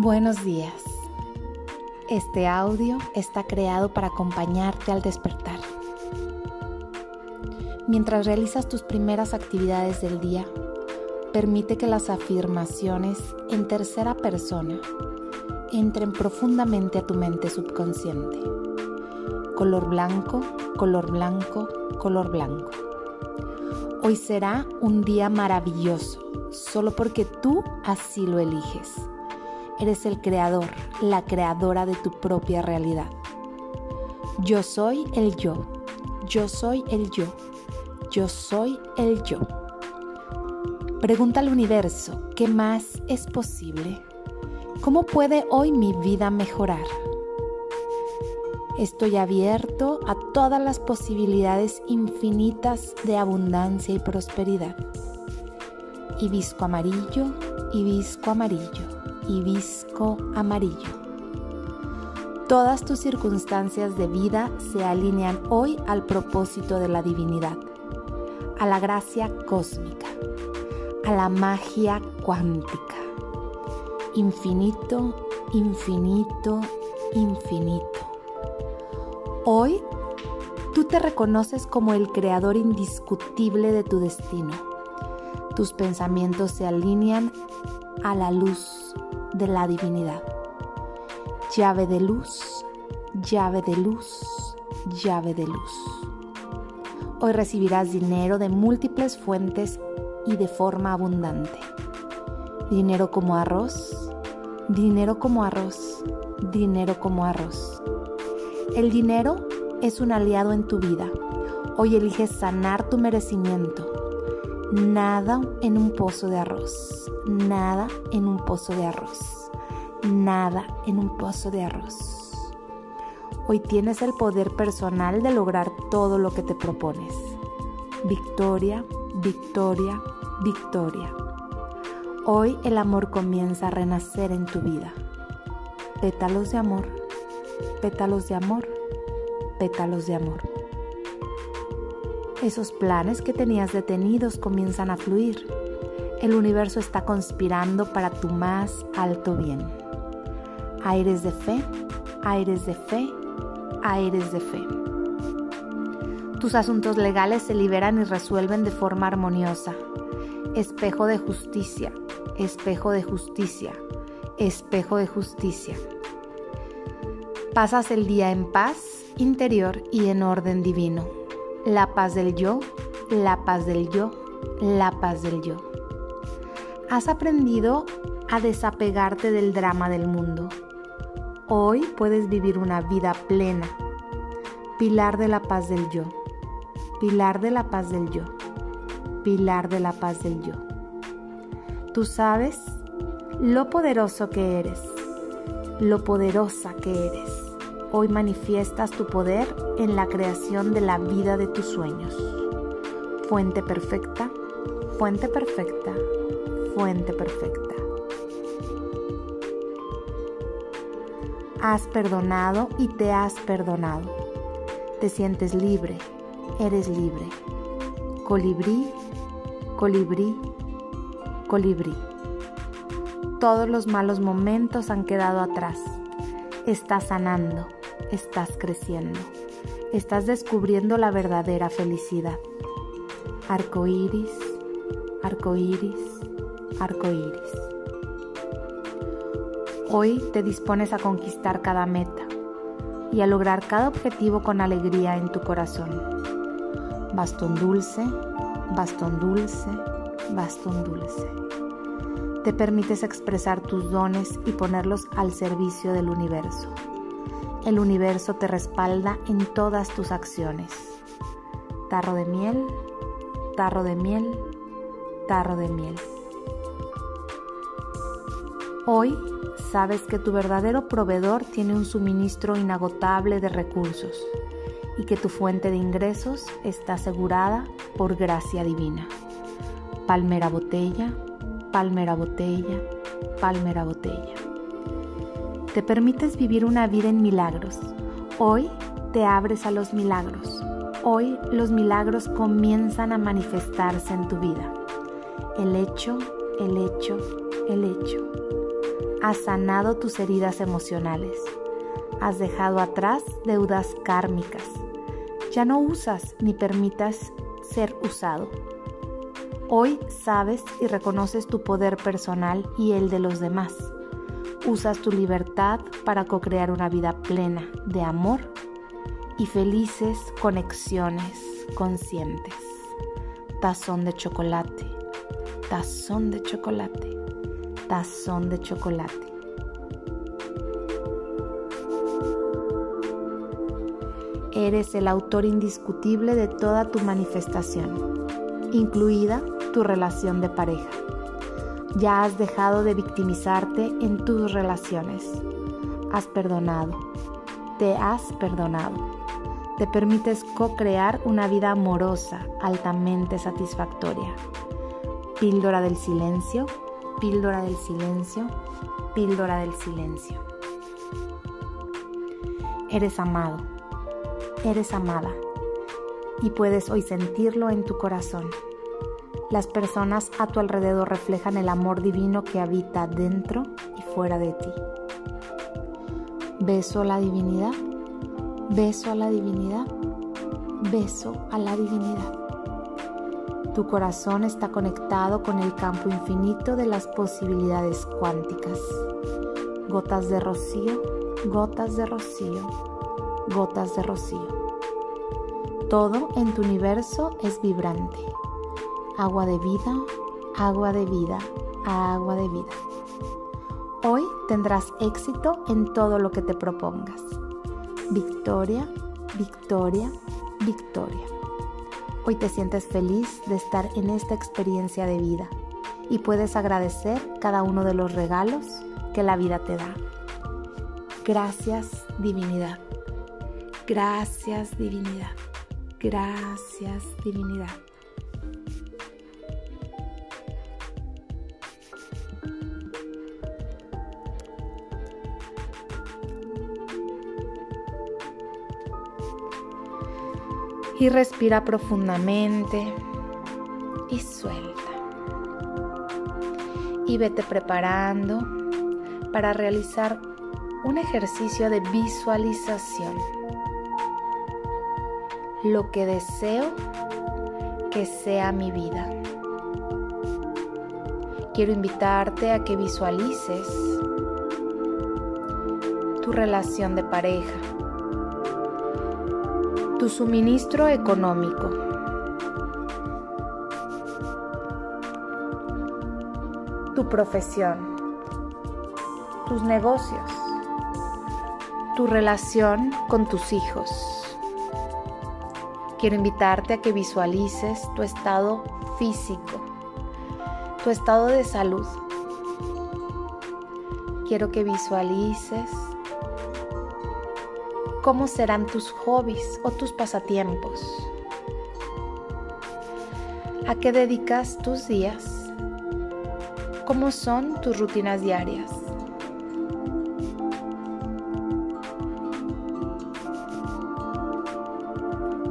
Buenos días. Este audio está creado para acompañarte al despertar. Mientras realizas tus primeras actividades del día, permite que las afirmaciones en tercera persona entren profundamente a tu mente subconsciente. Color blanco, color blanco, color blanco. Hoy será un día maravilloso, solo porque tú así lo eliges. Eres el creador, la creadora de tu propia realidad. Yo soy el yo. Yo soy el yo. Yo soy el yo. Pregunta al universo, ¿qué más es posible? ¿Cómo puede hoy mi vida mejorar? Estoy abierto a todas las posibilidades infinitas de abundancia y prosperidad. Hibisco amarillo, hibisco amarillo hibisco amarillo. Todas tus circunstancias de vida se alinean hoy al propósito de la divinidad, a la gracia cósmica, a la magia cuántica. Infinito, infinito, infinito. Hoy tú te reconoces como el creador indiscutible de tu destino. Tus pensamientos se alinean a la luz de la divinidad. Llave de luz, llave de luz, llave de luz. Hoy recibirás dinero de múltiples fuentes y de forma abundante. Dinero como arroz, dinero como arroz, dinero como arroz. El dinero es un aliado en tu vida. Hoy eliges sanar tu merecimiento. Nada en un pozo de arroz nada en un pozo de arroz. Nada en un pozo de arroz. Hoy tienes el poder personal de lograr todo lo que te propones. Victoria, victoria, victoria. Hoy el amor comienza a renacer en tu vida. Pétalos de amor, pétalos de amor, pétalos de amor. Esos planes que tenías detenidos comienzan a fluir el universo está conspirando para tu más alto bien. Aires de fe, aires de fe, aires de fe. Tus asuntos legales se liberan y resuelven de forma armoniosa. Espejo de justicia, espejo de justicia, espejo de justicia. Pasas el día en paz interior y en orden divino. La paz del yo, la paz del yo, la paz del yo has aprendido a desapegarte del drama del mundo. Hoy puedes vivir una vida plena. Pilar de la paz del yo. Pilar de la paz del yo. Pilar de la paz del yo. Tú sabes lo poderoso que eres, lo poderosa que eres. Hoy manifiestas tu poder en la creación de la vida de tus sueños. Fuente perfecta, fuente perfecta, fuente perfecta. Has perdonado y te has perdonado. Te sientes libre, eres libre. Colibrí, colibrí, colibrí. Todos los malos momentos han quedado atrás. Estás sanando, estás creciendo, estás descubriendo la verdadera felicidad. Arco iris, arco iris, arco iris. Hoy te dispones a conquistar cada meta y a lograr cada objetivo con alegría en tu corazón. Bastón dulce, bastón dulce, bastón dulce. Te permites expresar tus dones y ponerlos al servicio del universo. El universo te respalda en todas tus acciones. Tarro de miel, tarro de miel, tarro de miel. Hoy sabes que tu verdadero proveedor tiene un suministro inagotable de recursos y que tu fuente de ingresos está asegurada por gracia divina. Palmera botella, palmera botella, palmera botella. Te permites vivir una vida en milagros. Hoy te abres a los milagros. Hoy los milagros comienzan a manifestarse en tu vida. El hecho, el hecho, el hecho. Has sanado tus heridas emocionales. Has dejado atrás deudas kármicas. Ya no usas ni permitas ser usado. Hoy sabes y reconoces tu poder personal y el de los demás. Usas tu libertad para co-crear una vida plena de amor y felices conexiones conscientes. Tazón de chocolate, tazón de chocolate, tazón de chocolate. Eres el autor indiscutible de toda tu manifestación, incluida tu relación de pareja. Ya has dejado de victimizarte en tus relaciones. Has perdonado. Te has perdonado. Te permites co-crear una vida amorosa, altamente satisfactoria. Píldora del silencio, píldora del silencio, píldora del silencio. Eres amado, eres amada y puedes hoy sentirlo en tu corazón. Las personas a tu alrededor reflejan el amor divino que habita dentro y fuera de ti. Beso a la divinidad, beso a la divinidad, beso a la divinidad. Tu corazón está conectado con el campo infinito de las posibilidades cuánticas. Gotas de rocío, gotas de rocío, gotas de rocío. Todo en tu universo es vibrante agua de vida, agua de vida, agua de vida. Hoy tendrás éxito en todo lo que te propongas. Victoria, victoria, victoria. Hoy te sientes feliz de estar en esta experiencia de vida y puedes agradecer cada uno de los regalos que la vida te da. Gracias divinidad. Gracias divinidad. Gracias divinidad. Y respira profundamente y suelta. Y vete preparando para realizar un ejercicio de visualización. Lo que deseo que sea mi vida. Quiero invitarte a que visualices tu relación de pareja suministro económico. Tu profesión. Tus negocios. Tu relación con tus hijos. Quiero invitarte a que visualices tu estado físico, tu estado de salud. Quiero que visualices cómo serán tus hobbies o tus pasatiempos. ¿A qué dedicas tus días? ¿Cómo son tus rutinas diarias?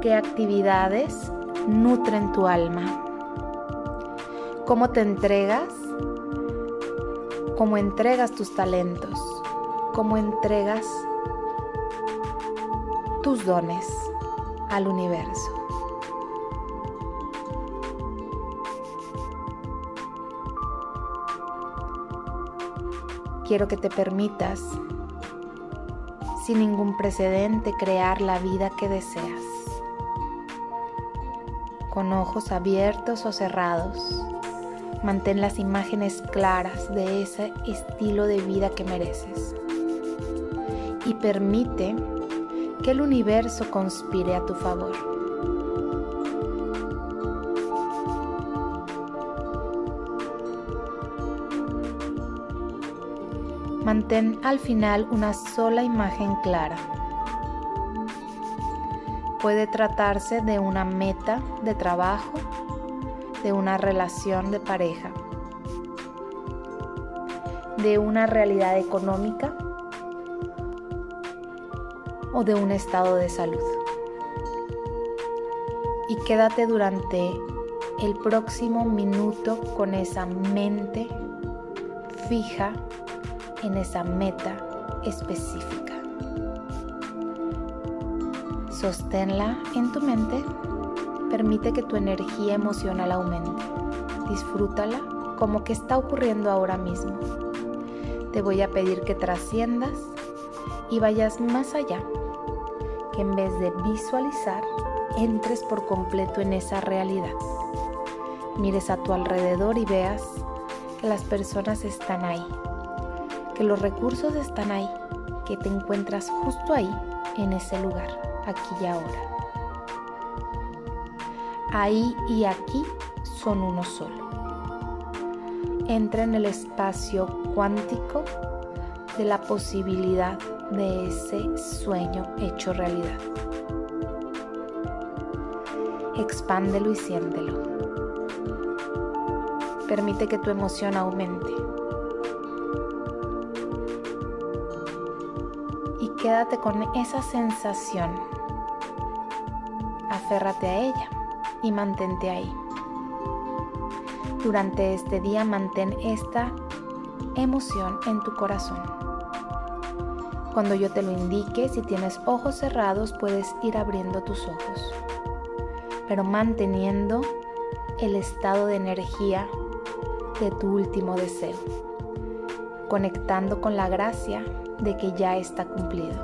¿Qué actividades nutren tu alma? ¿Cómo te entregas? ¿Cómo entregas tus talentos? ¿Cómo entregas tus dones al universo. Quiero que te permitas, sin ningún precedente, crear la vida que deseas. Con ojos abiertos o cerrados, mantén las imágenes claras de ese estilo de vida que mereces. Y permite que el universo conspire a tu favor. Mantén al final una sola imagen clara. Puede tratarse de una meta de trabajo, de una relación de pareja, de una realidad económica o de un estado de salud. Y quédate durante el próximo minuto con esa mente fija en esa meta específica. Sosténla en tu mente, permite que tu energía emocional aumente. Disfrútala como que está ocurriendo ahora mismo. Te voy a pedir que trasciendas y vayas más allá, que en vez de visualizar, entres por completo en esa realidad. Mires a tu alrededor y veas que las personas están ahí, que los recursos están ahí, que te encuentras justo ahí, en ese lugar, aquí y ahora. Ahí y aquí son uno solo. Entra en el espacio cuántico de la posibilidad de ese sueño hecho realidad. Expándelo y siéntelo. Permite que tu emoción aumente. Y quédate con esa sensación. Aférrate a ella y mantente ahí. Durante este día mantén esta emoción en tu corazón. Cuando yo te lo indique, si tienes ojos cerrados, puedes ir abriendo tus ojos, pero manteniendo el estado de energía de tu último deseo, conectando con la gracia de que ya está cumplido.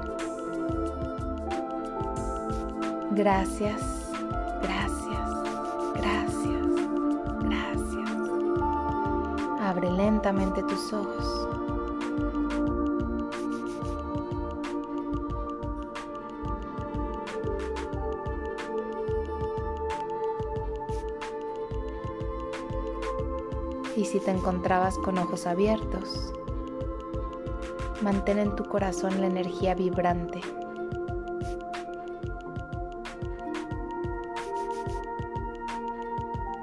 Gracias, gracias, gracias, gracias. Abre lentamente tus ojos. Si te encontrabas con ojos abiertos, mantén en tu corazón la energía vibrante.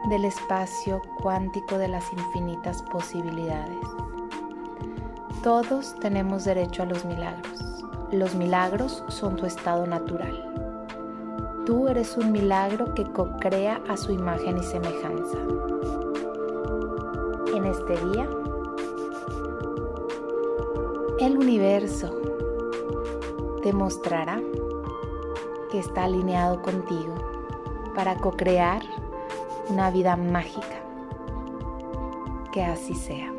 del espacio cuántico de las infinitas posibilidades. Todos tenemos derecho a los milagros. Los milagros son tu estado natural. Tú eres un milagro que co-crea a su imagen y semejanza en este día, el universo te mostrará que está alineado contigo para co-crear una vida mágica. Que así sea.